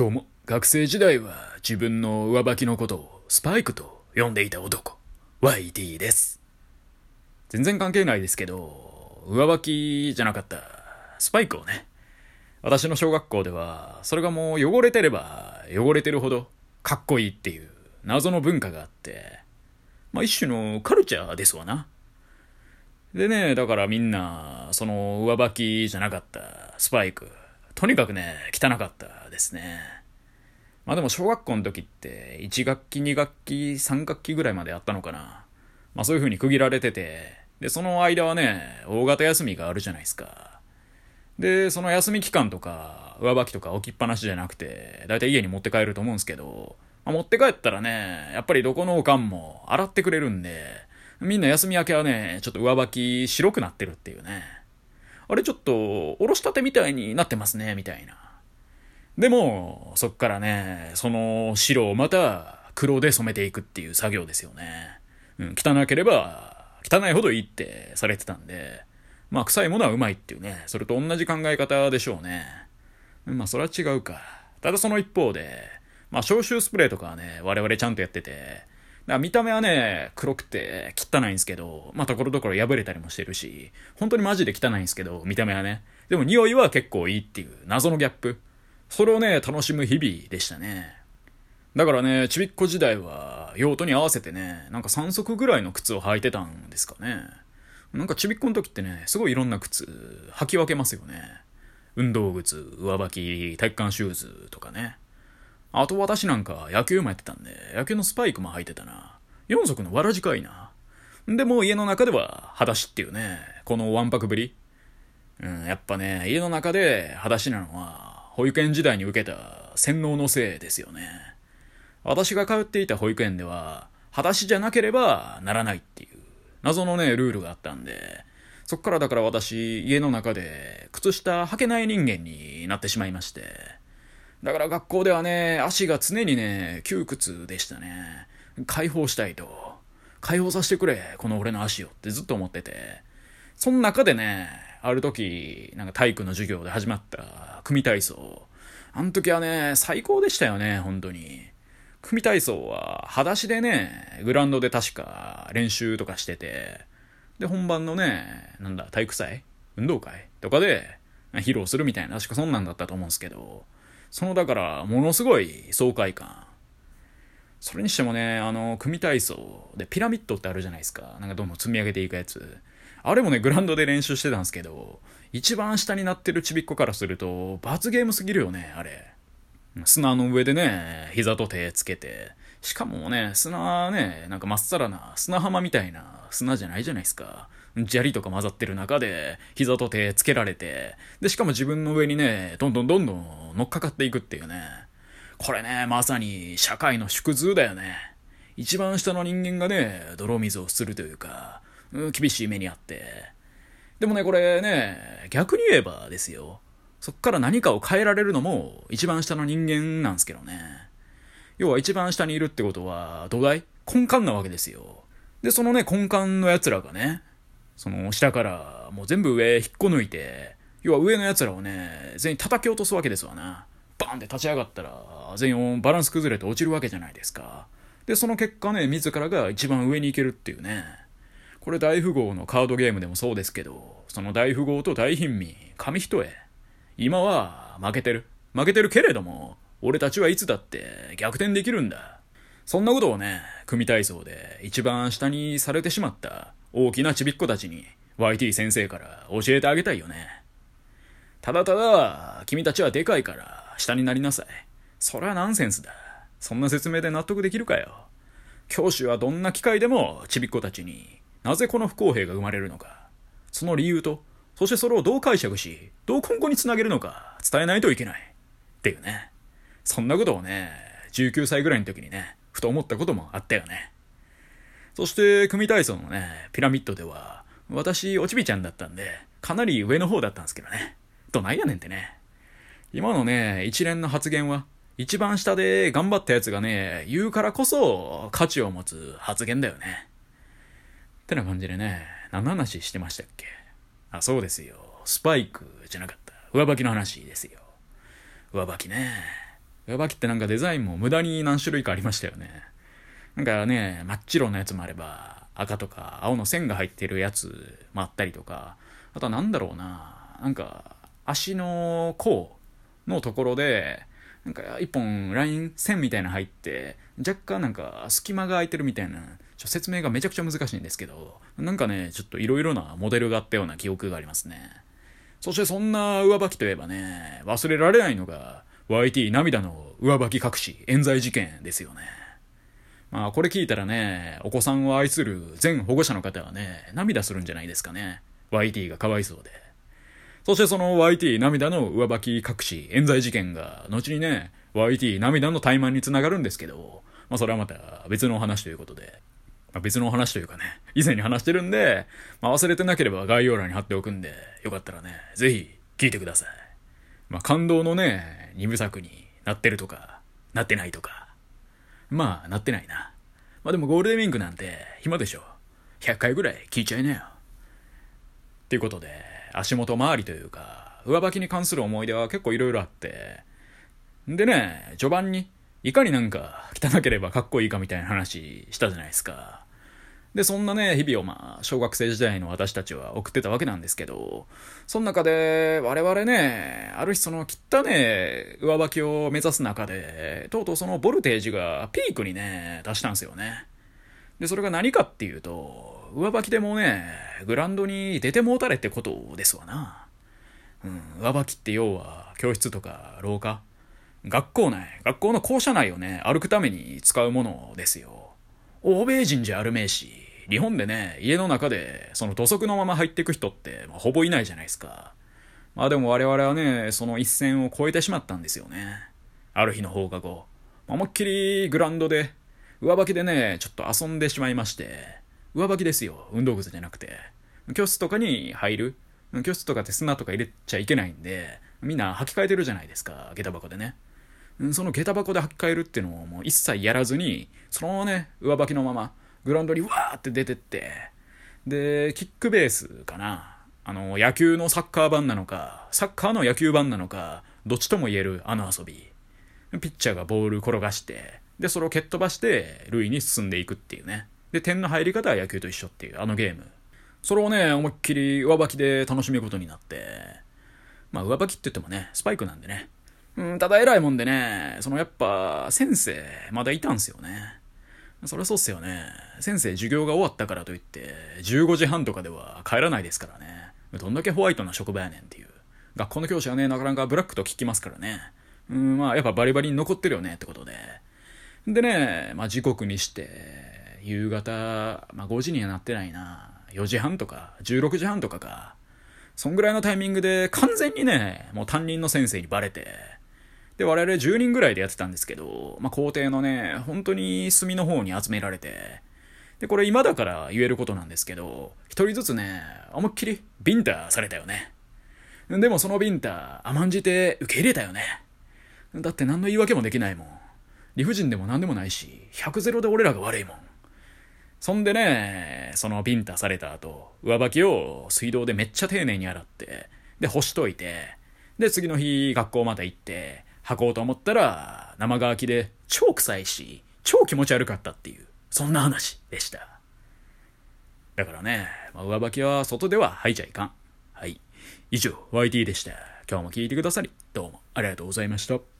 どうも、学生時代は自分の上履きのことをスパイクと呼んでいた男、YT です。全然関係ないですけど、上履きじゃなかったスパイクをね、私の小学校では、それがもう汚れてれば汚れてるほどかっこいいっていう謎の文化があって、まあ一種のカルチャーですわな。でね、だからみんな、その上履きじゃなかったスパイク、とにかくね、汚かったですね。まあでも小学校の時って、1学期、2学期、3学期ぐらいまであったのかな。まあそういう風に区切られてて、で、その間はね、大型休みがあるじゃないですか。で、その休み期間とか、上履きとか置きっぱなしじゃなくて、だいたい家に持って帰ると思うんですけど、まあ、持って帰ったらね、やっぱりどこのおかんも洗ってくれるんで、みんな休み明けはね、ちょっと上履き白くなってるっていうね。あれちょっと、おろしたてみたいになってますね、みたいな。でも、そっからね、その白をまた黒で染めていくっていう作業ですよね。うん、汚ければ、汚いほどいいってされてたんで、まあ臭いものはうまいっていうね、それと同じ考え方でしょうね。まあそれは違うか。ただその一方で、まあ消臭スプレーとかはね、我々ちゃんとやってて、だから見た目はね、黒くて汚いんですけど、まあところどころ破れたりもしてるし、本当にマジで汚いんですけど、見た目はね。でも匂いは結構いいっていう謎のギャップ。それをね、楽しむ日々でしたね。だからね、ちびっこ時代は、用途に合わせてね、なんか3足ぐらいの靴を履いてたんですかね。なんかちびっこの時ってね、すごいいろんな靴履き分けますよね。運動靴、上履き、体育館シューズとかね。あと私なんか野球もやってたんで、野球のスパイクも履いてたな。4足のわらじかいな。でも家の中では裸足っていうね、このわんぱくぶり。うん、やっぱね、家の中で裸足なのは、保育園時代に受けた洗脳のせいですよね。私が通っていた保育園では、裸足じゃなければならないっていう、謎のね、ルールがあったんで、そっからだから私、家の中で、靴下履けない人間になってしまいまして、だから学校ではね、足が常にね、窮屈でしたね。解放したいと。解放させてくれ、この俺の足をってずっと思ってて。その中でね、ある時、なんか体育の授業で始まった組体操。あの時はね、最高でしたよね、本当に。組体操は、裸足でね、グラウンドで確か練習とかしてて、で、本番のね、なんだ、体育祭？運動会？とかで、披露するみたいな、確かそんなんだったと思うんですけど、その、だから、ものすごい爽快感。それにしてもね、あの、組体操でピラミッドってあるじゃないですか。なんかどんどん積み上げていくやつ。あれもね、グラウンドで練習してたんですけど、一番下になってるちびっこからすると、罰ゲームすぎるよね、あれ。砂の上でね、膝と手つけて、しかもね、砂ね、なんかまっさらな砂浜みたいな砂じゃないじゃないですか。砂利とか混ざってる中で、膝と手つけられて、で、しかも自分の上にね、どんどんどんどん乗っかかっていくっていうね。これね、まさに社会の縮図だよね。一番下の人間がね、泥水をするというか、厳しい目にあって。でもね、これね、逆に言えばですよ。そっから何かを変えられるのも一番下の人間なんですけどね。要は一番下にいるってことは土台？根幹なわけですよ。で、そのね、根幹の奴らがね、その下からもう全部上引っこ抜いて、要は上の奴らをね、全員叩き落とすわけですわな。バーンって立ち上がったら、全員バランス崩れて落ちるわけじゃないですか。で、その結果ね、自らが一番上に行けるっていうね。これ大富豪のカードゲームでもそうですけど、その大富豪と大貧民、紙一重。今は負けてる。負けてるけれども、俺たちはいつだって逆転できるんだ。そんなことをね、組体操で一番下にされてしまった大きなちびっ子たちに YT 先生から教えてあげたいよね。ただただ、君たちはでかいから下になりなさい。それはナンセンスだ。そんな説明で納得できるかよ。教師はどんな機会でもちびっ子たちになぜこの不公平が生まれるのか。その理由と、そしてそれをどう解釈し、どう今後につなげるのか伝えないといけない。っていうね。そんなことをね、19歳ぐらいの時にね、ふと思ったこともあったよね。そして、組体操のね、ピラミッドでは、私、おちびちゃんだったんで、かなり上の方だったんですけどね。どないやねんってね。今のね、一連の発言は、一番下で頑張ったやつがね、言うからこそ価値を持つ発言だよね。ってな感じでね、何の話してましたっけ？あ、そうですよ。スパイクじゃなかった。上履きの話ですよ。上履きね。上履きってなんかデザインも無駄に何種類かありましたよね。なんかね、真っ白なやつもあれば、赤とか青の線が入ってるやつもあったりとか、あとはなんだろうな、なんか足の甲のところで、なんか一本ライン線みたいな入って、若干なんか隙間が空いてるみたいな、ちょ説明がめちゃくちゃ難しいんですけど、なんかね、ちょっといろいろなモデルがあったような記憶がありますね。そしてそんな上履きといえばね、忘れられないのが、YT 涙の上履き隠し冤罪事件ですよね。まあこれ聞いたらね、お子さんを愛する全保護者の方はね、涙するんじゃないですかね。YT がかわいそうで。そしてその YT 涙の上履き隠し冤罪事件が、後にね、YT 涙の怠慢につながるんですけど、まあそれはまた別のお話ということで。まあ、別のお話というかね、以前に話してるんで、まあ忘れてなければ概要欄に貼っておくんで、よかったらね、ぜひ聞いてください。まあ感動のね、二部作になってるとか、なってないとか。まあ、なってないな。まあでもゴールデンウィンクなんて暇でしょ。100回ぐらい聞いちゃいなよ。っていうことで、足元周りというか、上履きに関する思い出は結構いろいろあって、でね、序盤に、いかになんか汚ければかっこいいかみたいな話したじゃないですか。で、そんなね、日々をまあ、小学生時代の私たちは送ってたわけなんですけど、その中で、我々ね、ある日その汚ね上履きを目指す中で、とうとうそのボルテージがピークにね、達したんですよね。で、それが何かっていうと、上履きでもね、グランドに出てもうたれってことですわな。うん、上履きって要は、教室とか廊下、学校内、学校の校舎内をね、歩くために使うものですよ。欧米人じゃあるめえし、日本でね、家の中で、その土足のまま入っていく人って、まあ、ほぼいないじゃないですか。まあでも我々はね、その一線を越えてしまったんですよね。ある日の放課後、思いっきりグラウンドで、上履きでね、ちょっと遊んでしまいまして、上履きですよ、運動靴じゃなくて。教室とかに入る。教室とかって砂とか入れちゃいけないんで、みんな履き替えてるじゃないですか、下駄箱でね。その下駄箱で履き替えるっていうのをもう一切やらずに、そのね、上履きのまま、グラウンドにわーって出てって、で、キックベースかな。あの、野球のサッカー版なのか、サッカーの野球版なのか、どっちとも言えるあの遊び。ピッチャーがボール転がして、で、それを蹴っ飛ばして、塁に進んでいくっていうね。で、点の入り方は野球と一緒っていう、あのゲーム。それをね、思いっきり上履きで楽しむことになって、まあ上履きって言ってもね、スパイクなんでね、うん、ただ偉いもんでね、そのやっぱ、先生、まだいたんすよね。そりゃそうっすよね。先生、授業が終わったからといって、15時半とかでは帰らないですからね。どんだけホワイトな職場やねんっていう。学校の教師はね、なかなかブラックと聞きますからね。うん、まあ、やっぱバリバリに残ってるよねってことで。でね、まあ時刻にして、夕方、まあ5時にはなってないな。4時半とか、16時半とかか。そんぐらいのタイミングで完全にね、もう担任の先生にバレて、で、我々10人ぐらいでやってたんですけど、まあ、校庭のね、本当に隅の方に集められて、で、これ今だから言えることなんですけど、一人ずつね、思いっきりビンタされたよね。でもそのビンタ、甘んじて受け入れたよね。だって何の言い訳もできないもん。理不尽でも何でもないし、100ゼロで俺らが悪いもん。そんでね、そのビンタされた後、上履きを水道でめっちゃ丁寧に洗って、で、干しといて、で、次の日学校まで行って、履こうと思ったら、生乾きで超臭いし、超気持ち悪かったっていう、そんな話でした。だからね、まあ、上履きは外では履いちゃいかん。はい。以上、YT でした。今日も聞いてくださり、どうもありがとうございました。